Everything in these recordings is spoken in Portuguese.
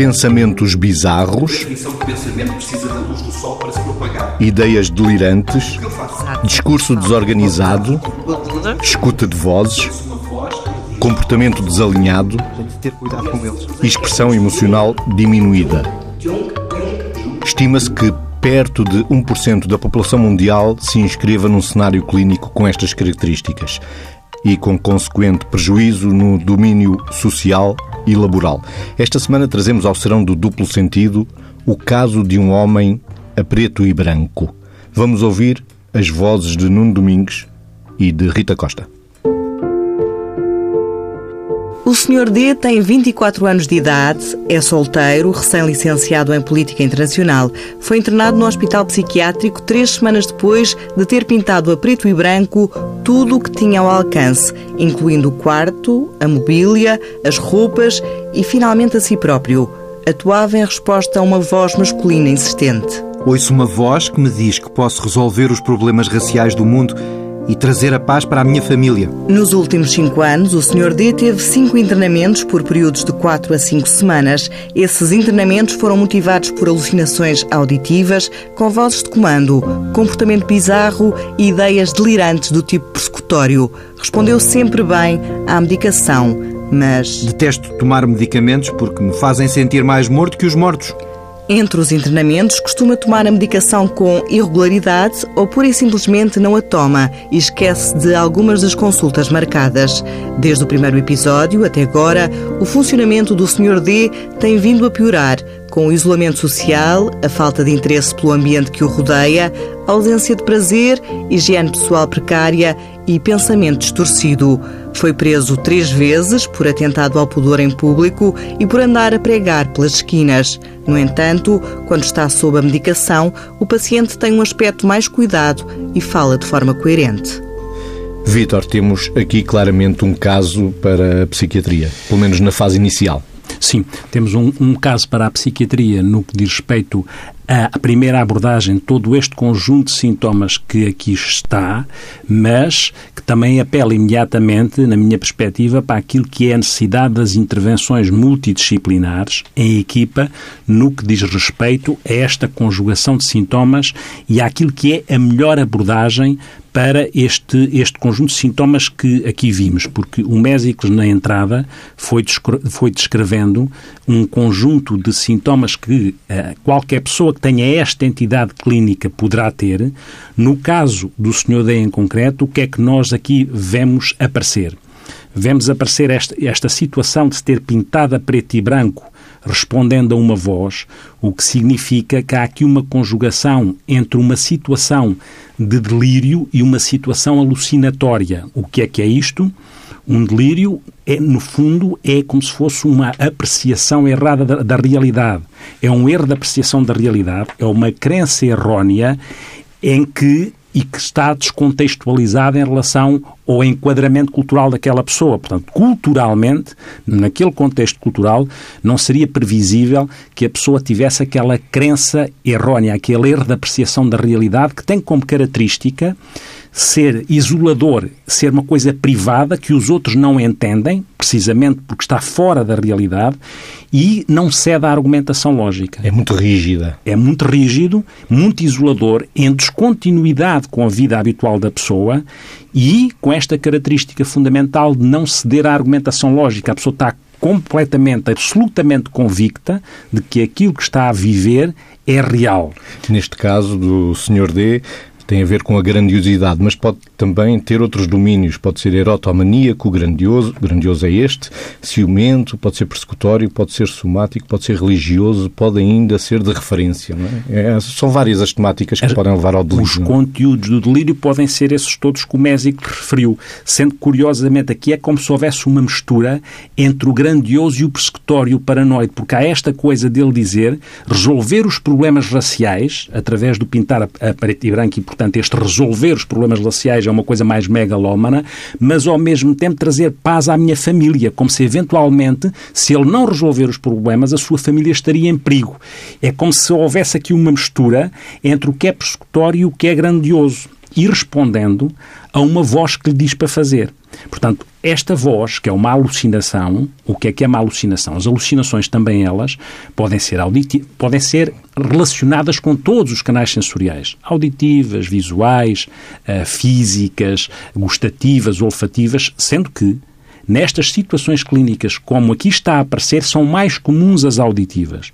pensamentos. Bizarros. De pensamento. Ideias delirantes. Discurso desorganizado. Escuta de vozes. Comportamento desalinhado. Expressão emocional diminuída. Estima-se que perto de 1% da população mundial se inscreva num cenário clínico com estas características e com consequente prejuízo no domínio social e laboral. Esta semana trazemos ao serão do duplo sentido o caso de um homem a preto e branco. Vamos ouvir as vozes de Nuno Domingues e de Rita Costa. O Sr. D tem 24 anos de idade, é solteiro, recém-licenciado em Política Internacional. Foi internado no Hospital Psiquiátrico três semanas depois de ter pintado a preto e branco tudo o que tinha ao alcance, incluindo o quarto, a mobília, as roupas e, finalmente, a si próprio. Atuava em resposta a uma voz masculina insistente. Ouço uma voz que me diz que posso resolver os problemas raciais do mundo e trazer a paz para a minha família. Nos últimos cinco anos, o Sr. D teve cinco internamentos por períodos de quatro a cinco semanas. Esses internamentos foram motivados por alucinações auditivas, com vozes de comando, comportamento bizarro e ideias delirantes do tipo persecutório. Respondeu sempre bem à medicação, mas. Detesto tomar medicamentos porque me fazem sentir mais morto que os mortos. Entre os internamentos, costuma tomar a medicação com irregularidade ou pura e simplesmente não a toma e esquece de algumas das consultas marcadas. Desde o primeiro episódio até agora, o funcionamento do Sr. D tem vindo a piorar, com o isolamento social, a falta de interesse pelo ambiente que o rodeia, ausência de prazer, higiene pessoal precária e pensamento distorcido. Foi preso três vezes por atentado ao pudor em público e por andar a pregar pelas esquinas. No entanto, quando está sob a medicação, o paciente tem um aspecto mais cuidado e fala de forma coerente. Vítor, temos aqui claramente um caso para a psiquiatria, pelo menos na fase inicial. Sim, temos um, um, caso para a psiquiatria no que diz respeito à primeira abordagem, todo este conjunto de sintomas que aqui está, mas que também apela imediatamente, na minha perspectiva, para aquilo que é a necessidade das intervenções multidisciplinares em equipa no que diz respeito a esta conjugação de sintomas e àquilo que é a melhor abordagem para este, este conjunto de sintomas que aqui vimos, porque o Mésicles, na entrada, foi, foi descrevendo um conjunto de sintomas que uh, qualquer pessoa que tenha esta entidade clínica poderá ter. No caso do Sr. D em concreto, o que é que nós aqui vemos aparecer? Vemos aparecer esta, esta situação de se ter pintado a preto e branco respondendo a uma voz, o que significa que há aqui uma conjugação entre uma situação de delírio e uma situação alucinatória. O que é que é isto? Um delírio, é, no fundo, é como se fosse uma apreciação errada da, da realidade. É um erro de apreciação da realidade, é uma crença errónea em que e que está descontextualizada em relação ao enquadramento cultural daquela pessoa. Portanto, culturalmente, naquele contexto cultural, não seria previsível que a pessoa tivesse aquela crença errónea, aquele erro de apreciação da realidade que tem como característica ser isolador, ser uma coisa privada que os outros não entendem, precisamente porque está fora da realidade, e não cede à argumentação lógica. É muito rígida. É muito rígido, muito isolador, em descontinuidade com a vida habitual da pessoa e com esta característica fundamental de não ceder à argumentação lógica. A pessoa está completamente, absolutamente convicta de que aquilo que está a viver é real. Neste caso do Sr. D, tem a ver com a grandiosidade, mas pode também ter outros domínios. Pode ser erotomaníaco, grandioso, grandioso é este, ciumento, pode ser persecutório, pode ser somático, pode ser religioso, pode ainda ser de referência. É? É, são várias as temáticas que as, podem levar ao delírio. Os conteúdos do delírio podem ser esses todos que o Mésico referiu, sendo que, curiosamente, aqui é como se houvesse uma mistura entre o grandioso e o persecutório, o paranoide, porque há esta coisa dele dizer resolver os problemas raciais através do pintar a, a preto e branco e, portanto, este resolver os problemas raciais é uma coisa mais megalómana, mas ao mesmo tempo trazer paz à minha família, como se eventualmente, se ele não resolver os problemas, a sua família estaria em perigo. É como se houvesse aqui uma mistura entre o que é persecutório e o que é grandioso. E respondendo a uma voz que lhe diz para fazer. Portanto, esta voz, que é uma alucinação, o que é que é uma alucinação? As alucinações também elas podem ser auditivas, podem ser relacionadas com todos os canais sensoriais, auditivas, visuais, uh, físicas, gustativas, olfativas, sendo que nestas situações clínicas, como aqui está a aparecer, são mais comuns as auditivas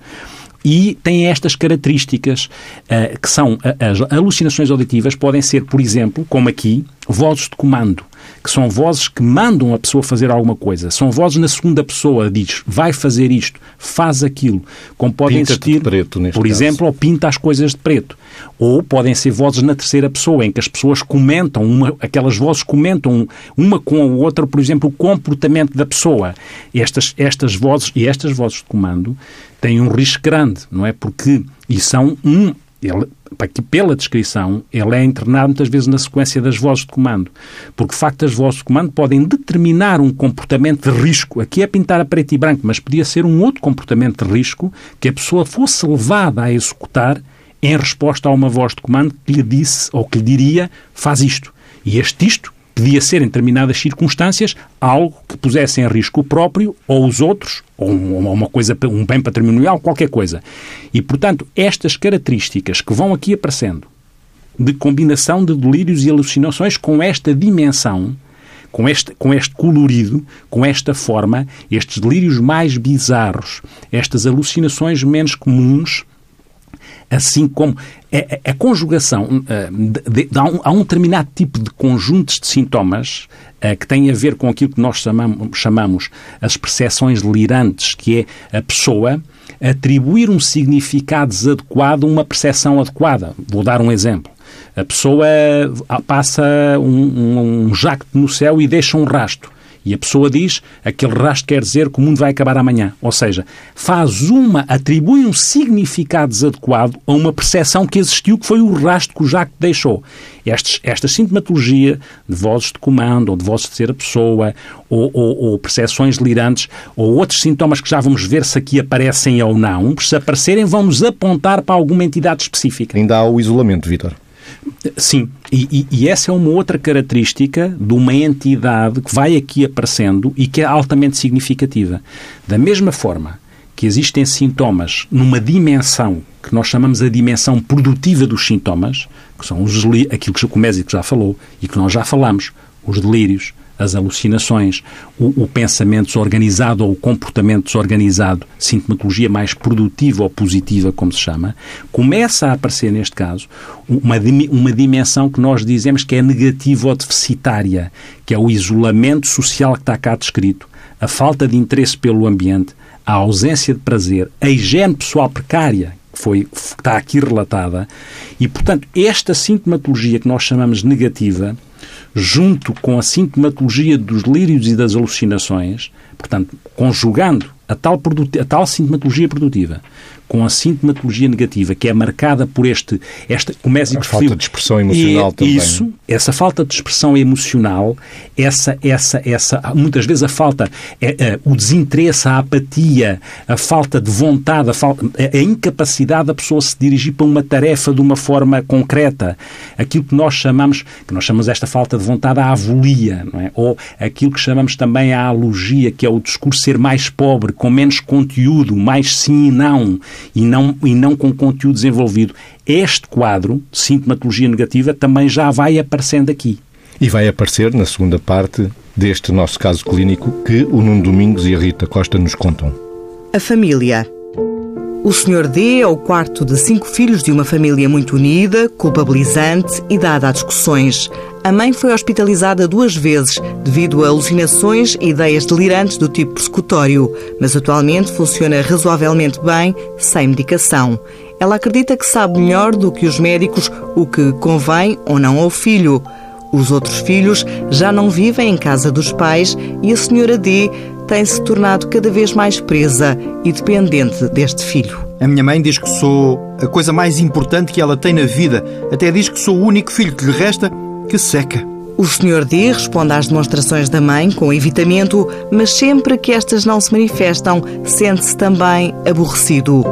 e têm estas características uh, que são as alucinações auditivas podem ser, por exemplo, como aqui, vozes de comando que são vozes que mandam a pessoa fazer alguma coisa. São vozes na segunda pessoa, diz, vai fazer isto, faz aquilo. Como podem existir, preto, por caso. exemplo, ou pinta as coisas de preto. Ou podem ser vozes na terceira pessoa, em que as pessoas comentam, uma, aquelas vozes comentam uma com a outra, por exemplo, o comportamento da pessoa. Estas, estas vozes, e estas vozes de comando, têm um risco grande, não é? Porque, e são um, ele, aqui pela descrição, ele é internado muitas vezes na sequência das vozes de comando. Porque, de facto, as vozes de comando podem determinar um comportamento de risco. Aqui é pintar a preto e branco, mas podia ser um outro comportamento de risco que a pessoa fosse levada a executar em resposta a uma voz de comando que lhe disse ou que lhe diria faz isto. E este isto podia ser, em determinadas circunstâncias, algo que pusesse em risco o próprio ou os outros, ou uma coisa, um bem patrimonial, qualquer coisa. E, portanto, estas características que vão aqui aparecendo, de combinação de delírios e alucinações com esta dimensão, com este, com este colorido, com esta forma, estes delírios mais bizarros, estas alucinações menos comuns, assim como a, a, a conjugação, uh, de, de, há, um, há um determinado tipo de conjuntos de sintomas uh, que têm a ver com aquilo que nós chamamos, chamamos as percepções delirantes, que é a pessoa atribuir um significado adequado a uma percepção adequada. Vou dar um exemplo. A pessoa passa um, um, um jacto no céu e deixa um rastro. E a pessoa diz, aquele rastro quer dizer que o mundo vai acabar amanhã. Ou seja, faz uma, atribui um significado desadequado a uma percepção que existiu, que foi o rastro que o Jacques deixou. Estes, esta sintomatologia de vozes de comando, ou de vozes de terceira pessoa, ou, ou, ou percepções delirantes, ou outros sintomas que já vamos ver se aqui aparecem ou não, se aparecerem, vamos apontar para alguma entidade específica. Ainda há o isolamento, Vitor. Sim, e, e, e, essa é uma outra característica de uma entidade que vai aqui aparecendo e que é altamente significativa. Da mesma forma que existem sintomas numa dimensão que nós chamamos a dimensão produtiva dos sintomas, que são os, aquilo que o Mésico já falou e que nós já falamos, os delírios, as alucinações, o, o, pensamento desorganizado ou o comportamento desorganizado, sintomatologia mais produtiva ou positiva, como se chama, começa a aparecer, neste caso, uma, uma dimensão que nós dizemos que é negativa ou deficitária, que é o isolamento social que está cá descrito, a falta de interesse pelo ambiente, a ausência de prazer, a higiene pessoal precária, que foi, que está aqui relatada, e, portanto, esta sintomatologia que nós chamamos negativa junto com a sintomatologia dos lírios e das alucinações, portanto, conjugando a tal, a tal sintomatologia produtiva com a sintomatologia negativa, que é marcada por este, esta, o Mésico a falta de expressão emocional também. Isso, essa falta de expressão emocional, essa, essa, essa, muitas vezes a falta, é, é, o desinteresse, a apatia, a falta de vontade, a, falta, a incapacidade da pessoa se dirigir para uma tarefa de uma forma concreta, aquilo que nós chamamos, que nós chamamos esta falta de vontade a avolia, não é? ou aquilo que chamamos também a alogia, que é o discurso ser mais pobre, com menos conteúdo, mais sim e não, e não, e não com conteúdo desenvolvido. Este quadro de sintomatologia negativa também já vai aparecendo aqui. E vai aparecer na segunda parte deste nosso caso clínico que o Nuno Domingos e a Rita Costa nos contam. A família. O Sr. D é o quarto de cinco filhos de uma família muito unida, culpabilizante e dada a discussões. A mãe foi hospitalizada duas vezes devido a alucinações e ideias delirantes do tipo persecutório, mas atualmente funciona razoavelmente bem, sem medicação. Ela acredita que sabe melhor do que os médicos o que convém ou não ao filho. Os outros filhos já não vivem em casa dos pais e a senhora D tem-se tornado cada vez mais presa e dependente deste filho. A minha mãe diz que sou a coisa mais importante que ela tem na vida. Até diz que sou o único filho que lhe resta que seca. O Sr. D responde às demonstrações da mãe com evitamento, mas sempre que estas não se manifestam, sente-se também aborrecido.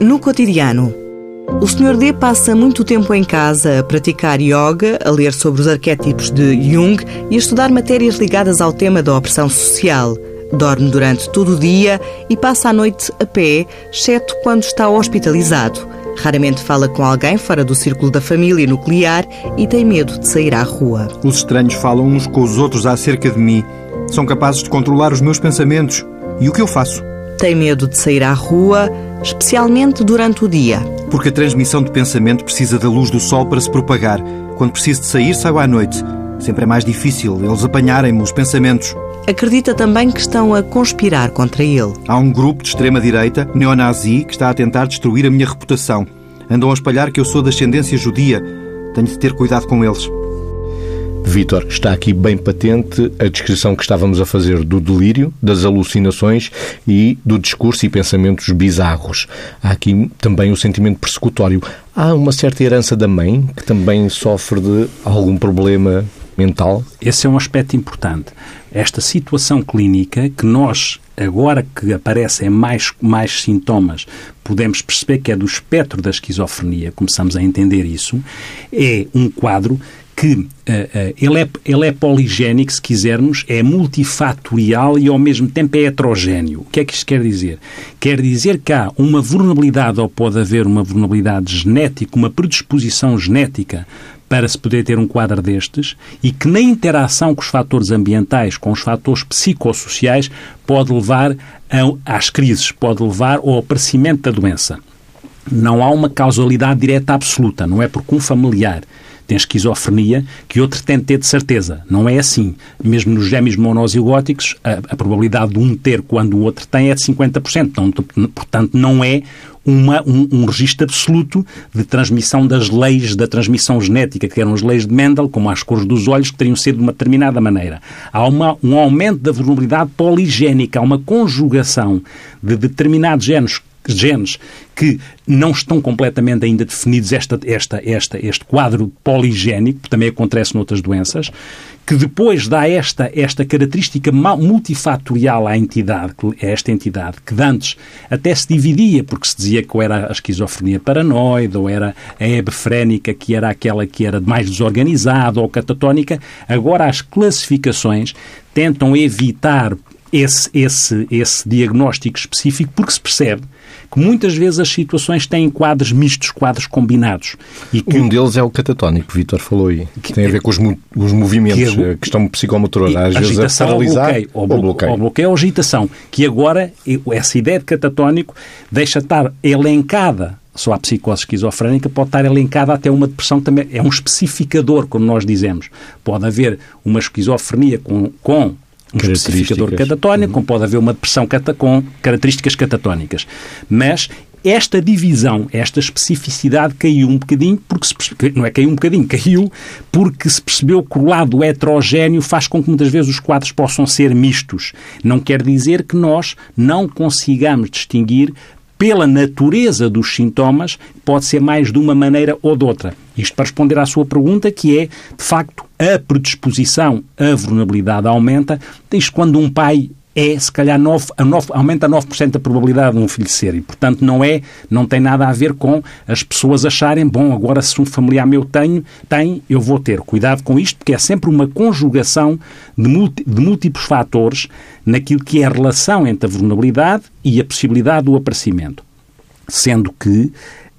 No cotidiano, O Sr. D passa muito tempo em casa a praticar yoga, a ler sobre os arquétipos de Jung e a estudar matérias ligadas ao tema da opressão social. Dorme durante todo o dia e passa a noite a pé, exceto quando está hospitalizado. Raramente fala com alguém fora do círculo da família nuclear e tem medo de sair à rua. Os estranhos falam uns com os outros acerca de mim. São capazes de controlar os meus pensamentos. E o que eu faço? Tem medo de sair à rua, especialmente durante o dia. Porque a transmissão de pensamento precisa da luz do sol para se propagar. Quando preciso de sair, saio à noite. Sempre é mais difícil eles apanharem-me os pensamentos. Acredita também que estão a conspirar contra ele. Há um grupo de extrema-direita, neonazi, que está a tentar destruir a minha reputação. Andam a espalhar que eu sou de ascendência judia. Tenho de ter cuidado com eles. Vítor, está aqui bem patente a descrição que estávamos a fazer do delírio, das alucinações e do discurso e pensamentos bizarros. Há aqui também o sentimento persecutório. Há uma certa herança da mãe que também sofre de algum problema mental? Esse é um aspecto importante. Esta situação clínica que nós, agora que aparecem mais, mais sintomas, podemos perceber que é do espectro da esquizofrenia, começamos a entender isso, é um quadro que uh, uh, ele, é, ele é poligénico, se quisermos, é multifatorial e ao mesmo tempo é heterogéneo. O que é que isto quer dizer? Quer dizer que há uma vulnerabilidade, ou pode haver uma vulnerabilidade genética, uma predisposição genética para se poder ter um quadro destes e que na interação com os fatores ambientais, com os fatores psicossociais, pode levar a, às crises, pode levar ao aparecimento da doença. Não há uma causalidade direta absoluta, não é porque um familiar tem esquizofrenia que outro tem de ter de certeza. Não é assim. Mesmo nos gêmeos monozigóticos, a, a probabilidade de um ter quando o outro tem é de 50%. Então, portanto, não é uma, um, um registro absoluto de transmissão das leis da transmissão genética, que eram as leis de Mendel, como as cores dos olhos, que teriam sido de uma determinada maneira. Há uma, um aumento da vulnerabilidade poligénica, há uma conjugação de determinados genes genes que não estão completamente ainda definidos esta, esta, esta, este quadro poligénico, que também acontece noutras doenças, que depois dá esta, esta característica multifatorial à entidade, a esta entidade, que antes até se dividia, porque se dizia que era a esquizofrenia paranoide, ou era a hebefrénica, que era aquela que era mais desorganizada, ou catatónica, agora as classificações tentam evitar esse, esse, esse diagnóstico específico, porque se percebe que muitas vezes as situações têm quadros mistos, quadros combinados. E que... Um deles é o catatónico, que Vítor falou aí, que tem a ver com os, os movimentos, que é... a questão psicomotora, às vezes a paralisar ou bloqueio, ou, ou bloqueio. Ou bloqueio ou agitação, que agora essa ideia de catatónico deixa estar elencada só a psicose esquizofrénica pode estar elencada até uma depressão também. É um especificador, como nós dizemos. Pode haver uma esquizofrenia com, com um especificador catatónico, como pode haver uma depressão com características catatónicas. Mas esta divisão, esta especificidade caiu um bocadinho, porque se percebe, não é caiu um bocadinho, caiu porque se percebeu que o lado heterogéneo faz com que muitas vezes os quadros possam ser mistos. Não quer dizer que nós não consigamos distinguir pela natureza dos sintomas, pode ser mais de uma maneira ou de outra. Isto para responder à sua pergunta, que é, de facto, a predisposição, a vulnerabilidade aumenta. Isto quando um pai é, se calhar, 9, a 9, aumenta 9% a probabilidade de um filho ser. E, portanto, não é, não tem nada a ver com as pessoas acharem, bom, agora se um familiar meu tenho, tem, eu vou ter. Cuidado com isto, porque é sempre uma conjugação de, de múltiplos fatores naquilo que é a relação entre a vulnerabilidade e a possibilidade do aparecimento. Sendo que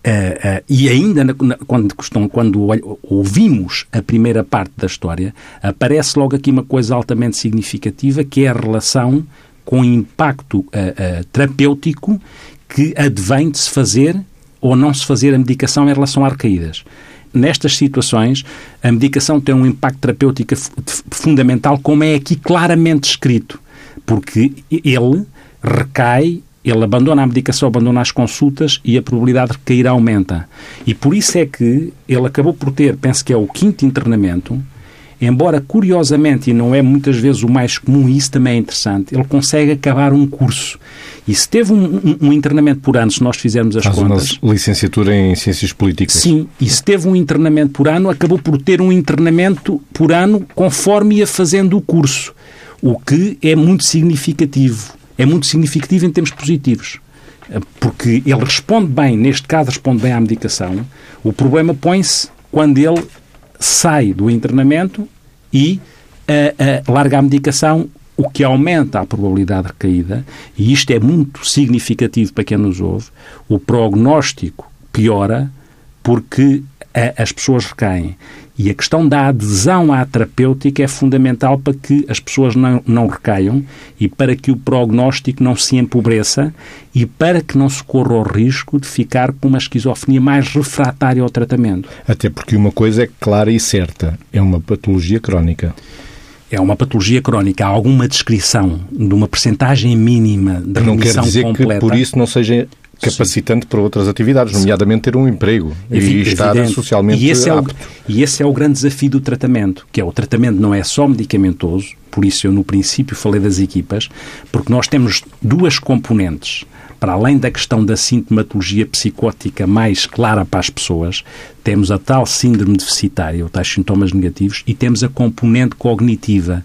Uh, e ainda na, na, quando, quando ouvimos a primeira parte da história, aparece logo aqui uma coisa altamente significativa, que é a relação com impacto uh, terapêutico que advém de se fazer ou não se fazer a medicação em relação a arcaídas. Nestas situações, a medicação tem um impacto terapêutico fundamental, como é aqui claramente escrito, porque ele recai ele abandona a medicação, abandona as consultas e a probabilidade de recair aumenta. E por isso é que ele acabou por ter, penso que é o quinto internamento, embora curiosamente, e não é muitas vezes o mais comum, e isso também é interessante, ele consegue acabar um curso. E se teve um, um, um internamento por ano, se nós fizermos as Faz contas... uma licenciatura em Ciências Políticas. Sim, e se teve um internamento por ano, acabou por ter um internamento por ano conforme ia fazendo o curso, o que é muito significativo é muito significativo em termos positivos. porque ele responde bem, neste caso responde bem à medicação, o problema põe-se quando ele sai do internamento e uh, uh, larga a medicação, o que aumenta a probabilidade de recaída, e isto é muito significativo para quem nos ouve, o prognóstico piora porque as pessoas recaem. E a questão da adesão à terapêutica é fundamental para que as pessoas não, não recaiam e para que o prognóstico não se empobreça e para que não se corra o risco de ficar com uma esquizofrenia mais refratária ao tratamento. Até porque uma coisa é clara e certa: é uma patologia crónica é uma patologia crónica, há alguma descrição de uma percentagem mínima de não quer dizer completa. que por isso não seja capacitante Sim. para outras atividades, nomeadamente ter um emprego e estar socialmente e esse apto. É o, e esse é o grande desafio do tratamento, que é o tratamento não é só medicamentoso, por isso eu no princípio falei das equipas, porque nós temos duas componentes. Para além da questão da sintomatologia psicótica mais clara para as pessoas, temos a tal síndrome deficitária, ou tais sintomas negativos, e temos a componente cognitiva.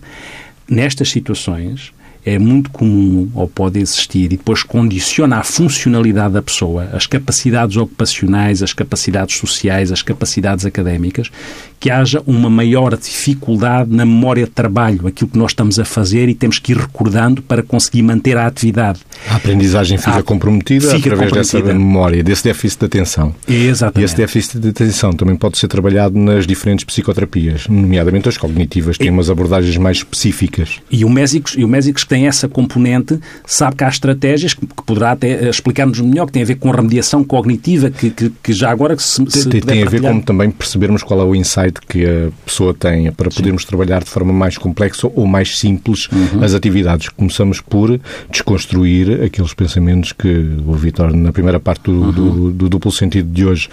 Nestas situações, é muito comum ou pode existir e depois condiciona a funcionalidade da pessoa, as capacidades ocupacionais, as capacidades sociais, as capacidades académicas, que haja uma maior dificuldade na memória de trabalho, aquilo que nós estamos a fazer e temos que ir recordando para conseguir manter a atividade. A aprendizagem fica a, comprometida fica através comprometida. dessa memória, desse déficit de atenção. Exatamente. E esse déficit de atenção também pode ser trabalhado nas diferentes psicoterapias, nomeadamente as cognitivas, que têm umas abordagens mais específicas. E o Mésicos, e o Mésicos tem essa componente, sabe que há estratégias que, que poderá até explicar-nos melhor, que tem a ver com remediação cognitiva, que, que, que já agora se, se tem, tem a ver com também percebermos qual é o insight insight que a pessoa tem para podermos Sim. trabalhar de forma mais complexa ou mais simples uhum. as atividades. Começamos por desconstruir aqueles pensamentos que o Vitor, na primeira parte do, uhum. do, do duplo sentido de hoje,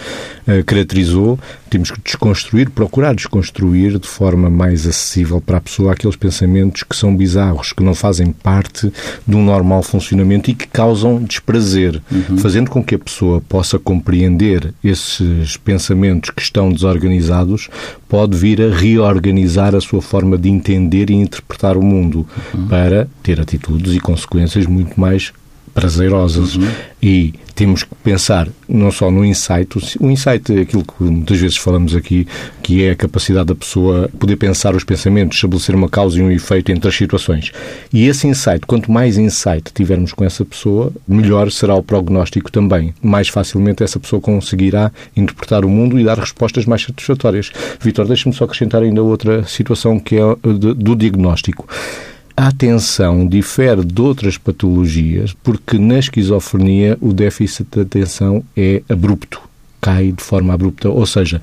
uh, caracterizou. Temos que desconstruir, procurar desconstruir de forma mais acessível para a pessoa aqueles pensamentos que são bizarros, que não fazem parte de um normal funcionamento e que causam desprazer, uhum. fazendo com que a pessoa possa compreender esses pensamentos que estão desorganizados pode vir a reorganizar a sua forma de entender e interpretar o mundo uhum. para ter atitudes e consequências muito mais prazerosas. Uhum. E temos que pensar não só no insight, o insight é aquilo que muitas vezes falamos aqui, que é a capacidade da pessoa poder pensar os pensamentos, estabelecer uma causa e um efeito entre as situações. E esse insight, quanto mais insight tivermos com essa pessoa, melhor será o prognóstico também. Mais facilmente essa pessoa conseguirá interpretar o mundo e dar respostas mais satisfatórias. Vitor, deixa-me só acrescentar ainda outra situação que é do diagnóstico. A atenção difere de outras patologias porque na esquizofrenia o déficit de atenção é abrupto, cai de forma abrupta, ou seja,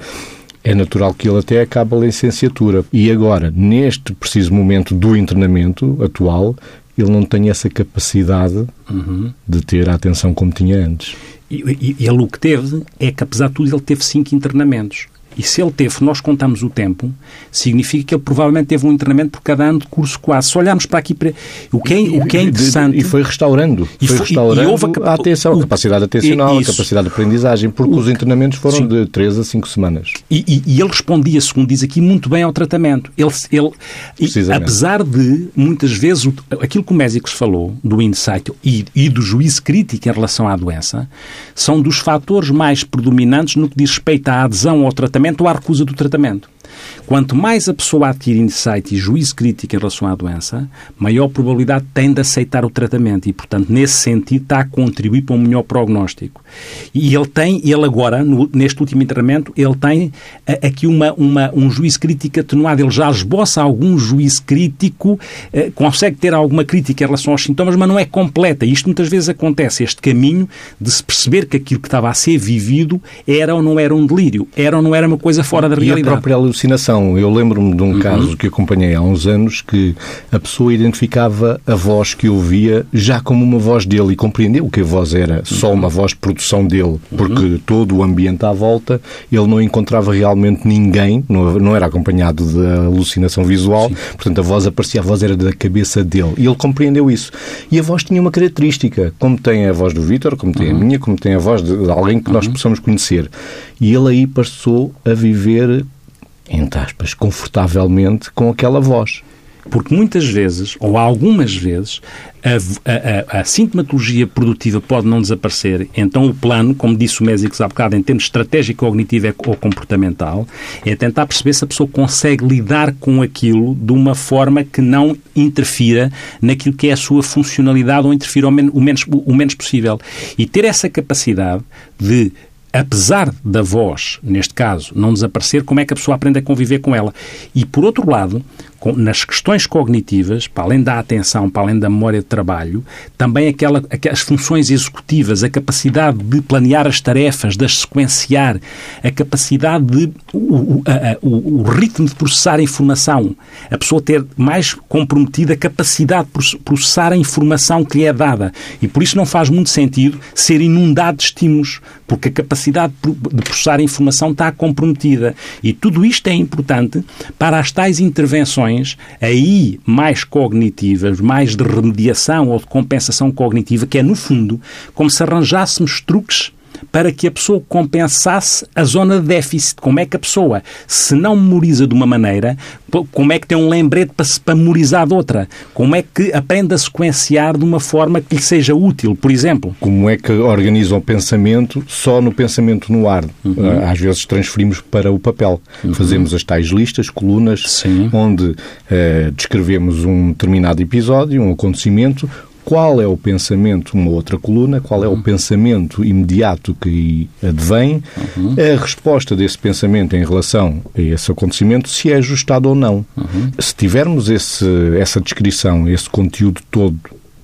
é natural que ele até acabe a licenciatura. E agora, neste preciso momento do internamento atual, ele não tem essa capacidade uhum. de ter a atenção como tinha antes. E, e, e ele o que teve é que, apesar de tudo, ele teve cinco internamentos. E se ele teve, nós contamos o tempo, significa que ele provavelmente teve um internamento por cada ano de curso quase. Se olharmos para aqui, para... O, que é, o que é interessante... E foi restaurando. E foi, restaurando e houve a, a atenção, a capacidade atencional, a capacidade de aprendizagem, porque os internamentos foram sim. de 3 a 5 semanas. E, e, e, ele respondia, segundo diz aqui, muito bem ao tratamento. Ele, ele apesar de, muitas vezes, aquilo que o Mésicos falou, do insight e, e do juízo crítico em relação à doença, são dos fatores mais predominantes no que diz respeito à adesão ao tratamento tratamento ou à recusa do tratamento. Quanto mais a pessoa adquire insight e juízo crítico em relação à doença, maior probabilidade tem de aceitar o tratamento e, portanto, nesse sentido, está a contribuir para um melhor prognóstico. E ele tem, ele agora, no, neste último internamento, ele tem aqui uma, uma, um juízo crítico atenuado. Ele já esboça algum juízo crítico, eh, consegue ter alguma crítica em relação aos sintomas, mas não é completa. Isto muitas vezes acontece, este caminho de se perceber que aquilo que estava a ser vivido era ou não era um delírio, era ou não era uma coisa fora da realidade. Alucinação. Eu lembro-me de um uhum. caso que acompanhei há uns anos que a pessoa identificava a voz que ouvia já como uma voz dele e compreendeu que a voz era só uma voz de produção dele, porque uhum. todo o ambiente à volta ele não encontrava realmente ninguém, não, não era acompanhado da alucinação visual, Sim. portanto a voz aparecia, a voz era da cabeça dele e ele compreendeu isso. E a voz tinha uma característica, como tem a voz do Vítor, como tem uhum. a minha, como tem a voz de alguém que nós uhum. possamos conhecer. E ele aí passou a viver entre aspas, confortavelmente com aquela voz. Porque muitas vezes, ou algumas vezes, a, a, a, sintomatologia produtiva pode não desaparecer, então o plano, como disse o Mésicos há bocado, em termos estratégico, cognitivo ou comportamental, é tentar perceber se a pessoa consegue lidar com aquilo de uma forma que não interfira naquilo que é a sua funcionalidade ou interfira o, o menos, o menos possível. E ter essa capacidade de apesar da voz, neste caso, não desaparecer, como é que a pessoa aprende a conviver com ela? E, por outro lado, nas questões cognitivas, para além da atenção, para além da memória de trabalho, também aquela, as funções executivas, a capacidade de planear as tarefas, de as sequenciar, a capacidade de. O, a, o, o ritmo de processar a informação, a pessoa ter mais comprometida a capacidade de processar a informação que lhe é dada. E por isso não faz muito sentido ser inundado de estímulos, porque a capacidade de processar informação está comprometida. E tudo isto é importante para as tais intervenções aí mais cognitivas, mais de remediação ou de compensação cognitiva, que é, no fundo, como se arranjássemos truques para que a pessoa compensasse a zona de déficit. Como é que a pessoa, se não memoriza de uma maneira, como é que tem um lembrete para, para memorizar de outra? Como é que aprende a sequenciar de uma forma que lhe seja útil, por exemplo? Como é que organiza o pensamento só no pensamento no ar? Uhum. Ah, às vezes transferimos para o papel. Uhum. Fazemos as tais listas, colunas, Sim. onde uh, descrevemos um determinado episódio, um acontecimento, qual é o pensamento, uma outra coluna, qual é o uhum. pensamento imediato que advém, uhum. a resposta desse pensamento em relação a esse acontecimento, se é ajustado ou não. Uhum. Se tivermos esse, essa descrição, esse conteúdo todo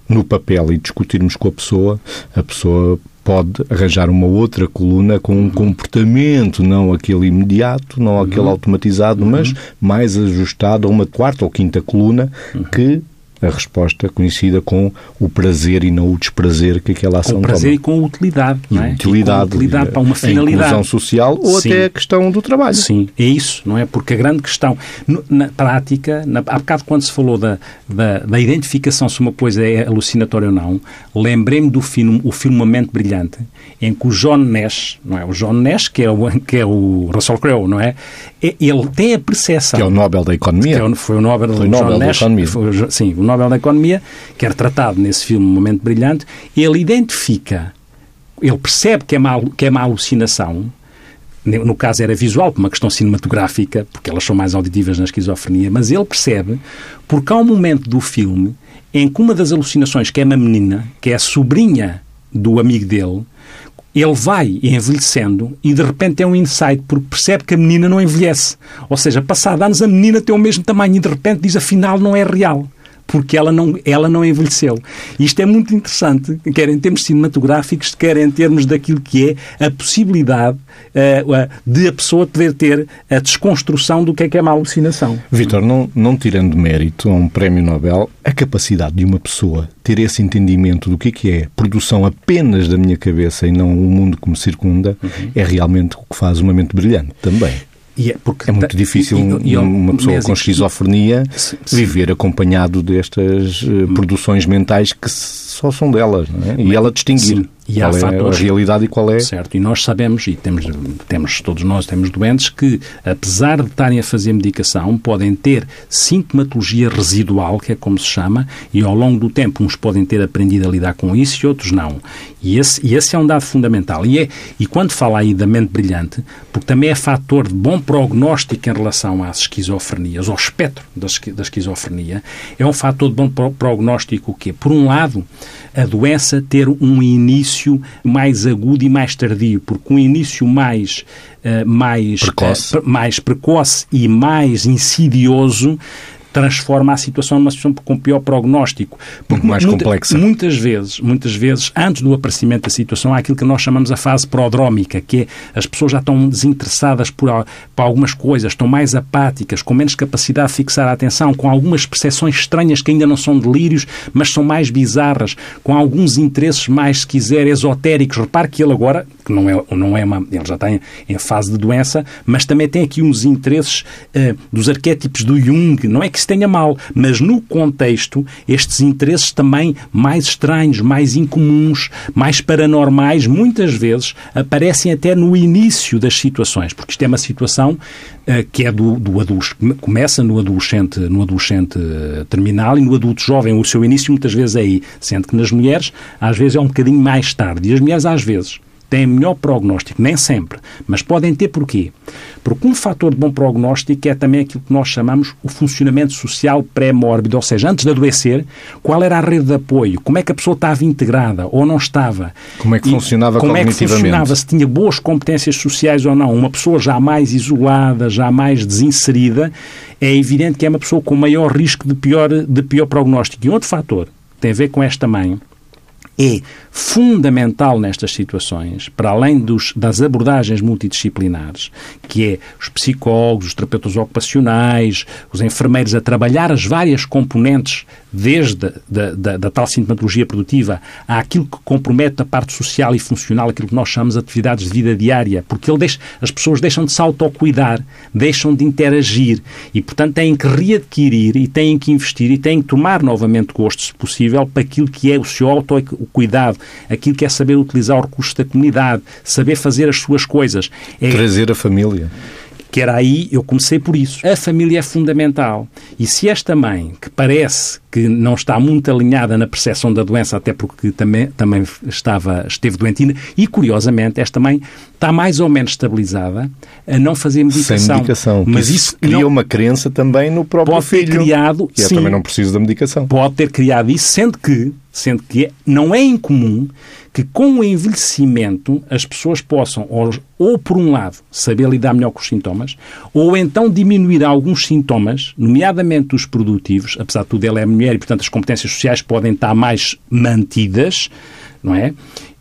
no papel e discutirmos com a pessoa, a pessoa pode arranjar uma outra coluna com um uhum. comportamento, não aquele imediato, não aquele uhum. automatizado, uhum. mas mais ajustado a uma quarta ou quinta coluna uhum. que a resposta conhecida com o prazer e não o desprazer que aquela ação Com o prazer toma. e com utilidade, não é? Utilidade, utilidade para uma finalidade. A inclusão social ou Sim. até a questão do trabalho. Sim, é isso, não é? Porque a grande questão, na prática, na, há bocado quando se falou da, da, da, identificação se uma coisa é alucinatória ou não, lembrei-me do filme O Filmamento Brilhante, em que o John Nash, não é? O John Nash, que é o, que é o Russell Crowe, não é? Ele tem a percepção... Que é o Nobel da Economia. Que é o, foi o Nobel, foi o Nobel John da Nash, Economia. Foi, sim, o Nobel da Economia, que é retratado nesse filme Um Momento Brilhante, ele identifica, ele percebe que é uma, que é uma alucinação, no caso era visual, por uma questão cinematográfica, porque elas são mais auditivas na esquizofrenia, mas ele percebe, porque há um momento do filme em que uma das alucinações, que é uma menina, que é a sobrinha do amigo dele, ele vai envelhecendo e de repente tem um insight porque percebe que a menina não envelhece. Ou seja, passado anos a menina tem o mesmo tamanho e de repente diz afinal não é real porque ela não, ela não envelheceu. Isto é muito interessante, quer em termos cinematográficos, quer em termos daquilo que é a possibilidade uh, de a pessoa poder ter a desconstrução do que é que é uma alucinação. Vitor, não, não tirando mérito a um prémio Nobel, a capacidade de uma pessoa ter esse entendimento do que é que é produção apenas da minha cabeça e não o mundo que me circunda, uhum. é realmente o que faz uma mente brilhante também. É, é, muito difícil e, e, uma pessoa com esquizofrenia viver acompanhado destas uh, produções mentais que só são delas, é? e ela distinguir. Sim. E qual há é fatores, a realidade e qual é... Certo, e nós sabemos, e temos, temos todos nós temos doentes que, apesar de estarem a fazer medicação, podem ter sintomatologia residual, que é como se chama, e ao longo do tempo uns podem ter aprendido a lidar com isso e outros não. E esse, e esse é um dado fundamental. E, é, e quando fala aí da mente brilhante, porque também é fator de bom prognóstico em relação às esquizofrenias, ao espectro da, da esquizofrenia, é um fator de bom prognóstico o quê? Por um lado, a doença ter um início mais agudo e mais tardio, porque um início mais, uh, mais, precoce. Uh, mais precoce e mais insidioso transforma a situação numa situação com pior prognóstico. Porque mais muita, complexa. Muitas vezes, muitas vezes, antes do aparecimento da situação, há aquilo que nós chamamos a fase prodrómica, que é as pessoas já estão desinteressadas por, por algumas coisas, estão mais apáticas, com menos capacidade de fixar a atenção, com algumas percepções estranhas que ainda não são delírios, mas são mais bizarras, com alguns interesses mais, se quiser, esotéricos. Repare que ele agora, que não é, não é uma, ele já está em, em fase de doença, mas também tem aqui uns interesses uh, dos arquétipos do Jung, não é que isso tenha mal, mas no contexto, estes interesses também mais estranhos, mais incomuns, mais paranormais, muitas vezes aparecem até no início das situações, porque isto é uma situação uh, que é do, do adulto, começa no adolescente, no adolescente uh, terminal e no adulto jovem, o seu início muitas vezes é aí, sendo que nas mulheres às vezes é um bocadinho mais tarde, e as mulheres às vezes têm melhor prognóstico, nem sempre, mas podem ter porquê? Porque um fator de bom prognóstico é também aquilo que nós chamamos o funcionamento social pré-mórbido, ou seja, antes de adoecer, qual era a rede de apoio, como é que a pessoa estava integrada ou não estava. Como é que E funcionava como é que funcionava, se tinha boas competências sociais ou não. Uma pessoa já mais isolada, já mais desinserida, é evidente que é uma pessoa com maior risco de pior, de pior prognóstico. E outro fator que tem a ver com esta mãe é fundamental nestas situações, para além dos, das abordagens multidisciplinares, que é os psicólogos, os terapeutas ocupacionais, os enfermeiros a trabalhar as várias componentes, desde da, da, da tal sintomatologia produtiva àquilo que compromete a parte social e funcional, aquilo que nós chamamos de atividades de vida diária, porque ele deixa, as pessoas deixam de se autocuidar, deixam de interagir e, portanto, têm que readquirir e têm que investir e têm que tomar novamente gosto, se possível, para aquilo que é o seu autocuidado, aquilo que é saber utilizar o recurso da comunidade, saber fazer as suas coisas. É, Trazer a família. que era aí, eu comecei por isso. A família é fundamental. E se esta mãe, que parece que não está muito alinhada na percepção da doença, até porque também, também estava, esteve doentina, e curiosamente, esta mãe está mais ou menos estabilizada a não fazer medicação. Sem medicação. Mas isso isso cria não uma crença também no próprio pode ter filho. criado. Que eu sim, também não preciso da medicação. pode ter criado isso, sendo que, sendo que é- não é incomum que com o envelhecimento as pessoas possam, ou, ou por um lado, saber lidar melhor com os sintomas, ou então diminuir alguns sintomas, nomeadamente os produtivos, apesar de tudo ela é mulher e, portanto, as competências sociais podem estar mais mantidas, não é?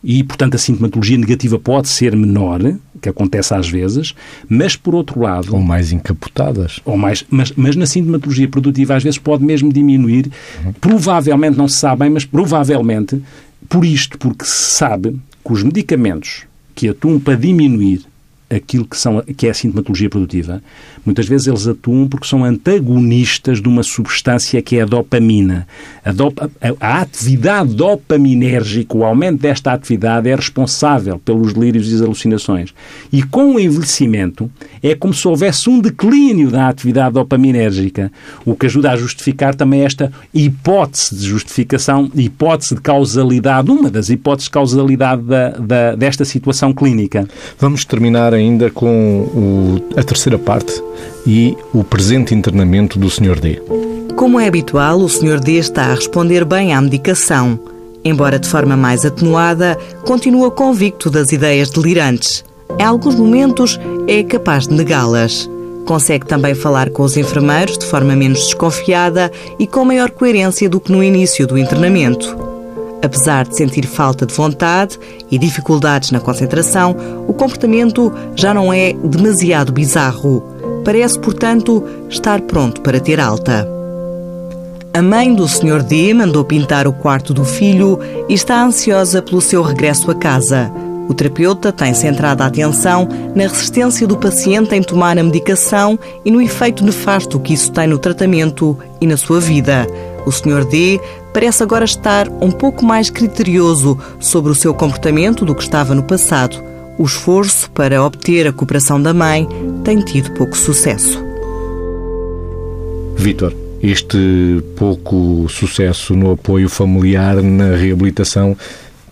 E, portanto, a sintomatologia negativa pode ser menor, que acontece às vezes, mas, por outro lado, Ou mais encapotadas. ou mais, mas, mas na sintomatologia produtiva às vezes pode mesmo diminuir. Provavelmente, não se sabe bem, mas provavelmente por isto, porque se sabe que os medicamentos que atuam para diminuir aquilo que, são, que é a sintomatologia produtiva, muitas vezes eles atuam porque são antagonistas de uma substância que é a dopamina. A, a, a atividade dopaminérgica, o aumento desta atividade é responsável pelos delírios e as alucinações. E com o envelhecimento é como se houvesse um declínio da atividade dopaminérgica, o que ajuda a justificar também esta hipótese de justificação, hipótese de causalidade, uma das hipóteses de causalidade da, da, desta situação clínica. Vamos terminar ainda com o- a terceira parte e o presente internamento do Sr. D. Como é habitual, o Sr. D está a responder bem à medicação. Embora de forma mais atenuada, continua convicto das ideias delirantes. Em alguns momentos, é capaz de negá-las. Consegue também falar com os enfermeiros de forma menos desconfiada e com maior coerência do que no início do internamento. Apesar de sentir falta de vontade e dificuldades na concentração, o comportamento já não é demasiado bizarro. Parece, portanto, estar pronto para ter alta. A mãe do Sr. D mandou pintar o quarto do filho e está ansiosa pelo seu regresso a casa. O terapeuta tem centrado a atenção na resistência do paciente em tomar a medicação e no efeito nefasto que isso tem no tratamento e na sua vida. O Sr. D parece agora estar um pouco mais criterioso sobre o seu comportamento do que estava no passado. O esforço para obter a cooperação da mãe tem tido pouco sucesso. Vítor, este pouco sucesso no apoio familiar na reabilitação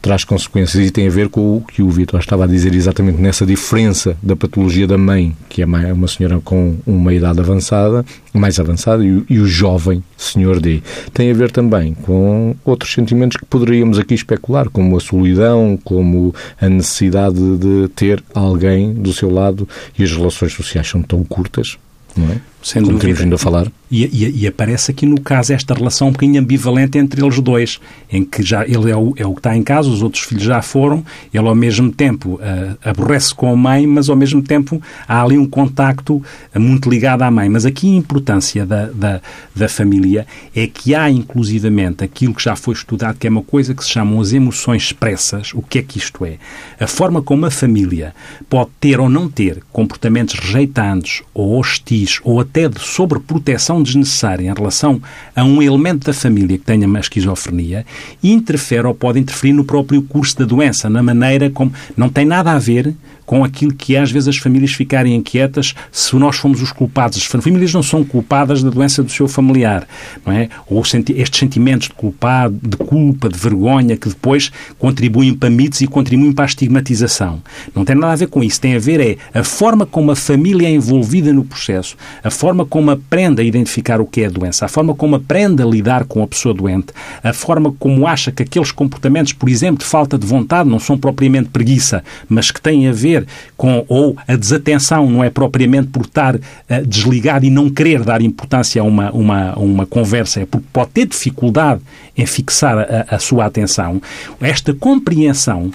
traz consequências e tem a ver com o que o Vítor estava a dizer exatamente nessa diferença da patologia da mãe, que é uma uma senhora com uma idade avançada, mais avançada, e o jovem senhor D. Tem a ver também com outros sentimentos que poderíamos aqui especular, como a solidão, como a necessidade de ter alguém do seu lado e as relações sociais são tão curtas, não é? Sem como dúvida. temos vindo a falar. E, e- e aparece aqui no caso esta relação um bocadinho ambivalente entre eles dois, em que já ele é o, é o que está em casa, os outros filhos já foram, ele ao mesmo tempo ah, aborrece com a mãe, mas ao mesmo tempo há ali um contacto ah, muito ligado à mãe. Mas aqui a importância da, da, da família é que há inclusivamente aquilo que já foi estudado, que é uma coisa que se chamam as emoções expressas. O que é que isto é? A forma como a família pode ter ou não ter comportamentos rejeitantes ou hostis ou até de sobreproteção desnecessária em relação a um elemento da família que tenha uma esquizofrenia, interfere ou pode interferir no próprio curso da doença, na maneira como. Não tem nada a ver com aquilo que é, às vezes, as famílias ficarem inquietas se nós fomos os culpados. As famílias não são culpadas da doença do seu familiar, não é? Ou estes sentimentos de culpado, de culpa, de vergonha, que depois contribuem para mitos e contribuem para a estigmatização. Não tem nada a ver com isso. Tem a ver é a forma como a família é envolvida no processo, a forma como aprende a identificar o que é a doença, a forma como aprende a lidar com a pessoa doente, a forma como acha que aqueles comportamentos, por exemplo, de falta de vontade, não são propriamente preguiça, mas que têm a ver com, ou a desatenção não é propriamente por estar uh, desligado e não querer dar importância a uma, uma, uma conversa, é porque pode ter dificuldade em fixar a, a sua atenção. Esta compreensão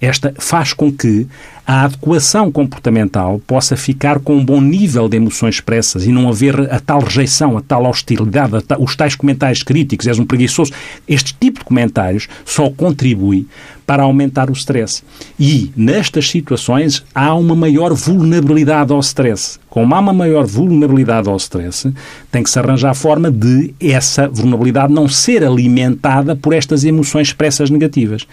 esta faz com que a adequação comportamental possa ficar com um bom nível de emoções expressas e não haver a tal rejeição, a tal hostilidade, a tal, os tais comentários críticos, és um preguiçoso. Este tipo de comentários só contribui para aumentar o stress. E, nestas situações, há uma maior vulnerabilidade ao stress. Como há uma maior vulnerabilidade ao stress, tem que se arranjar a forma de essa vulnerabilidade não ser alimentada por estas emoções expressas negativas.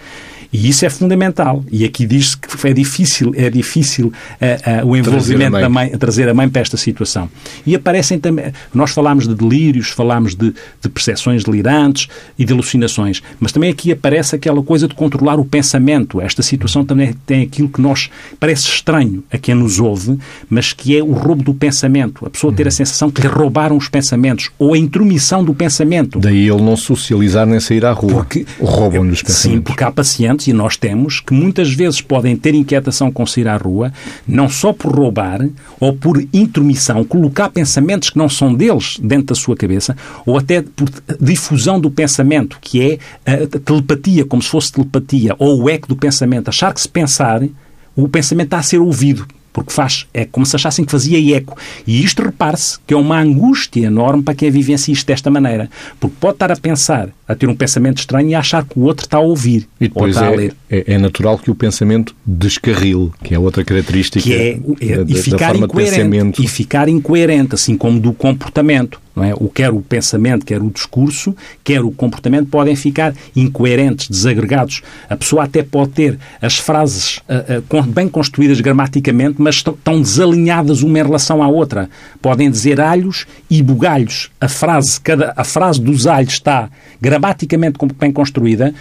E isso é fundamental. E aqui diz-se que é difícil, é difícil uh, uh, o envolvimento trazer da mãe, trazer a mãe para esta situação. E aparecem também, nós falámos de delírios, falámos de, de percepções delirantes e de alucinações, mas também aqui aparece aquela coisa de controlar o pensamento. Esta situação também tem aquilo que nós parece estranho a quem nos ouve, mas que é o roubo do pensamento. A pessoa ter a uhum. sensação que lhe roubaram os pensamentos ou a intromissão do pensamento. Daí ele não socializar nem sair à rua. Porque roubam-lhe os pensamentos. Sim, porque há pacientes e nós temos, que muitas vezes podem ter inquietação com sair à rua, não só por roubar ou por intromissão, colocar pensamentos que não são deles dentro da sua cabeça, ou até por difusão do pensamento, que é a telepatia, como se fosse telepatia, ou o eco do pensamento. Achar que se pensar, o pensamento está a ser ouvido porque faz, é como se achassem que fazia eco. E isto, repare-se, que é uma angústia enorme para quem vivencia isto desta maneira. Porque pode estar a pensar, a ter um pensamento estranho e a achar que o outro está a ouvir e depois está é, a ler. É, é, natural que o pensamento descarrile, que é outra característica que é, é, da, e ficar da forma incoerente, de pensamento. E ficar incoerente, assim como do comportamento. Não é? O, quer o pensamento, quer o discurso, quer o comportamento podem ficar incoerentes, desagregados. A pessoa até pode ter as frases uh, uh, bem construídas gramaticamente, mas estão desalinhadas uma em relação à outra. Podem dizer alhos e bugalhos. A frase, cada, a frase dos alhos está gramaticamente bem construída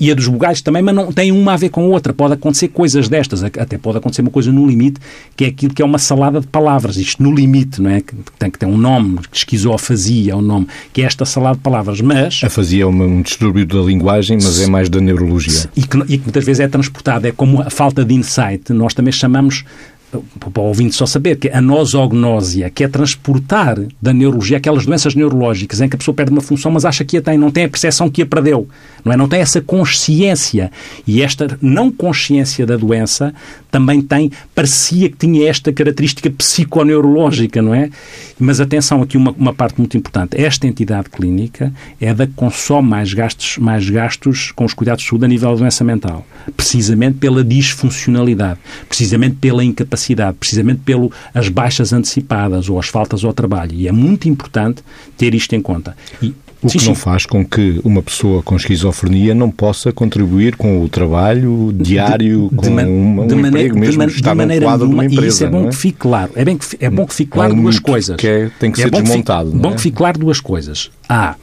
e a dos bugalhos também, mas não tem uma a ver com a outra. Pode acontecer coisas destas. Até pode acontecer uma coisa no limite, que é aquilo que é uma salada de palavras. Isto no limite, não é? Que tem que ter um nome, esquizofasia é o nome, que é esta salada de palavras. Mas... A fasia é um distúrbio da linguagem, mas é mais da neurologia. E que, e que muitas vezes é transportada. É como a falta de insight. Nós também chamamos para o ouvinte só saber, que a nosognosia, que é transportar da neurologia aquelas doenças neurológicas em que a pessoa perde uma função, mas acha que a tem, não tem a percepção que a perdeu, não é? Não tem essa consciência. E esta não consciência da doença também tem, parecia que tinha esta característica psiconeurológica, não é? Mas atenção, aqui uma, uma parte muito importante. Esta entidade clínica é da que consome mais gastos, mais gastos com os cuidados de saúde a nível da doença mental. Precisamente pela disfuncionalidade, precisamente pela incapacidade, precisamente pelas baixas antecipadas ou as faltas ao trabalho. E é muito importante ter isto em conta. E o sim, que não sim. faz com que uma pessoa com esquizofrenia não possa contribuir com o trabalho diário, de, com de uma, um de maneira, emprego mesmo, de, de maneira quadro nenhuma, de uma empresa. isso é bom é? que fique claro. É, bem que, é bom que fique claro é um duas coisas. Que é, tem que é ser desmontado. Que bom que fique claro duas coisas. Há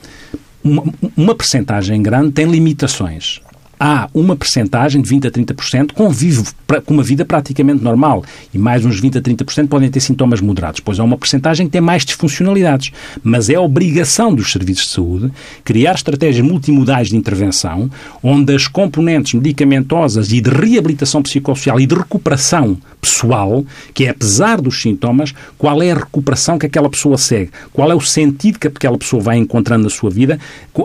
uma, uma percentagem grande tem limitações há uma percentagem de 20 a 30% convive com uma vida praticamente normal e mais uns 20 a 30% podem ter sintomas moderados, pois há uma percentagem que tem mais disfuncionalidades. Mas é obrigação dos serviços de saúde criar estratégias multimodais de intervenção onde as componentes medicamentosas e de reabilitação psicossocial e de recuperação pessoal, que é apesar dos sintomas, qual é a recuperação que aquela pessoa segue, qual é o sentido que aquela pessoa vai encontrando na sua vida,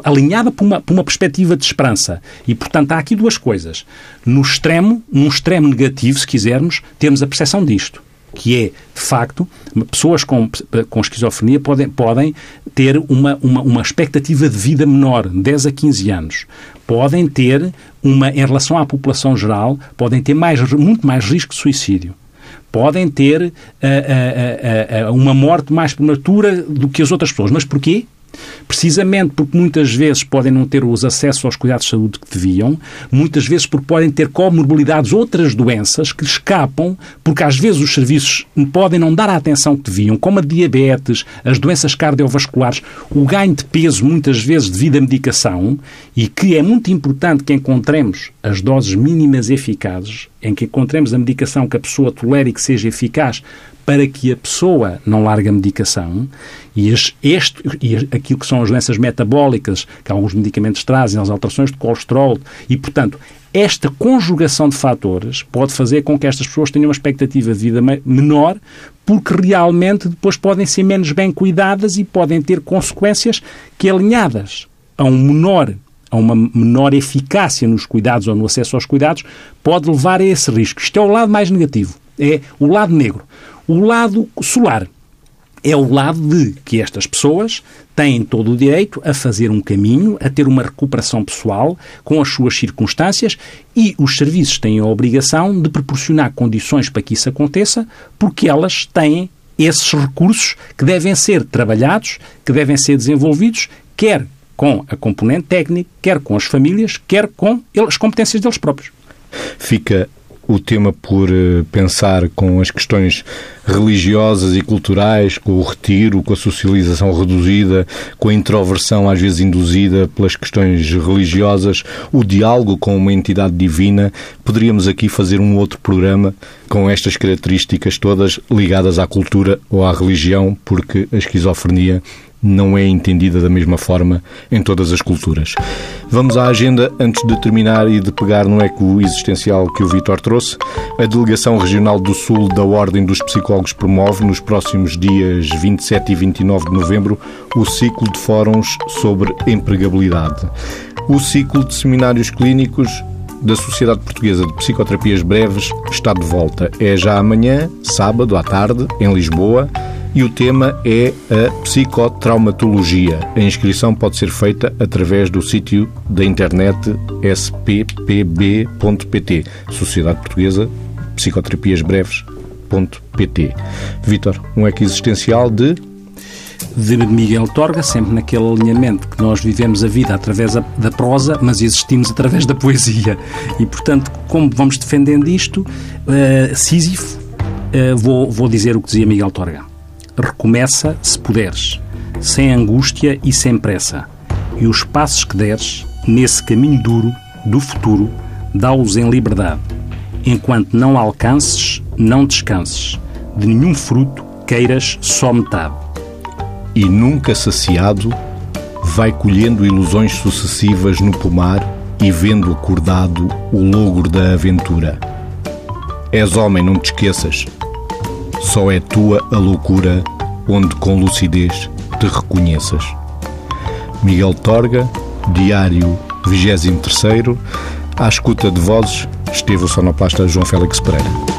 alinhada por uma, por uma perspectiva de esperança. E, portanto, há aqui duas coisas. No extremo, num extremo negativo, se quisermos, temos a percepção disto que é, de facto, pessoas com, com esquizofrenia podem, podem ter uma, uma, uma expectativa de vida menor, 10 a 15 anos. Podem ter, uma, em relação à população geral, podem ter mais, muito mais risco de suicídio podem ter uh, uh, uh, uma morte mais prematura do que as outras pessoas. Mas porquê? Precisamente porque muitas vezes podem não ter os acessos aos cuidados de saúde que deviam, muitas vezes porque podem ter comorbilidades, outras doenças que escapam, porque às vezes os serviços podem não dar a atenção que deviam, como a diabetes, as doenças cardiovasculares, o ganho de peso muitas vezes devido à medicação, e que é muito importante que encontremos as doses mínimas eficazes, em que encontremos a medicação que a pessoa tolere e que seja eficaz para que a pessoa não largue a medicação e, este, e aquilo que são as doenças metabólicas que alguns medicamentos trazem, as alterações de colesterol e, portanto, esta conjugação de fatores pode fazer com que estas pessoas tenham uma expectativa de vida menor, porque realmente depois podem ser menos bem cuidadas e podem ter consequências que, alinhadas a um menor a uma menor eficácia nos cuidados ou no acesso aos cuidados, pode levar a esse risco. Isto é o lado mais negativo, é o lado negro. O lado solar é o lado de que estas pessoas têm todo o direito a fazer um caminho, a ter uma recuperação pessoal com as suas circunstâncias e os serviços têm a obrigação de proporcionar condições para que isso aconteça, porque elas têm esses recursos que devem ser trabalhados, que devem ser desenvolvidos, quer com a componente técnica, quer com as famílias, quer com as competências deles próprios. Fica o tema por eh, pensar com as questões religiosas e culturais, com o retiro, com a socialização reduzida, com a introversão às vezes induzida pelas questões religiosas, o diálogo com uma entidade divina. Poderíamos aqui fazer um outro programa com estas características todas ligadas à cultura ou à religião, porque a esquizofrenia não é entendida da mesma forma em todas as culturas. Vamos à agenda antes de terminar e de pegar no eco existencial que o Vitor trouxe. A Delegação Regional do Sul da Ordem dos Psicólogos promove nos próximos dias 27 e 29 de novembro o ciclo de fóruns sobre empregabilidade. O ciclo de seminários clínicos da Sociedade Portuguesa de Psicoterapias Breves está de volta. É já amanhã, sábado à tarde, em Lisboa e o tema é a psicotraumatologia. A inscrição pode ser feita através do sítio da internet sppb.pt, Sociedade Portuguesa Psicoterapias Breves.pt. Vítor, um eco existencial de de Miguel Torga, sempre naquele alinhamento que nós vivemos a vida através da prosa, mas existimos através da poesia. E, portanto, como vamos defendendo isto, uh, Sísifo, uh, vou, vou dizer o que dizia Miguel Torga. Recomeça, se puderes, sem angústia e sem pressa. E os passos que deres nesse caminho duro do futuro, dá-os em liberdade. Enquanto não alcances, não descanses. De nenhum fruto queiras só metade. E nunca saciado, vai colhendo ilusões sucessivas no pomar e vendo acordado o logro da aventura. És homem, não te esqueças só é tua a loucura onde com lucidez te reconheças. Miguel Torga, Diário 23, à escuta de vozes, esteve o sonoplasta João Félix Pereira.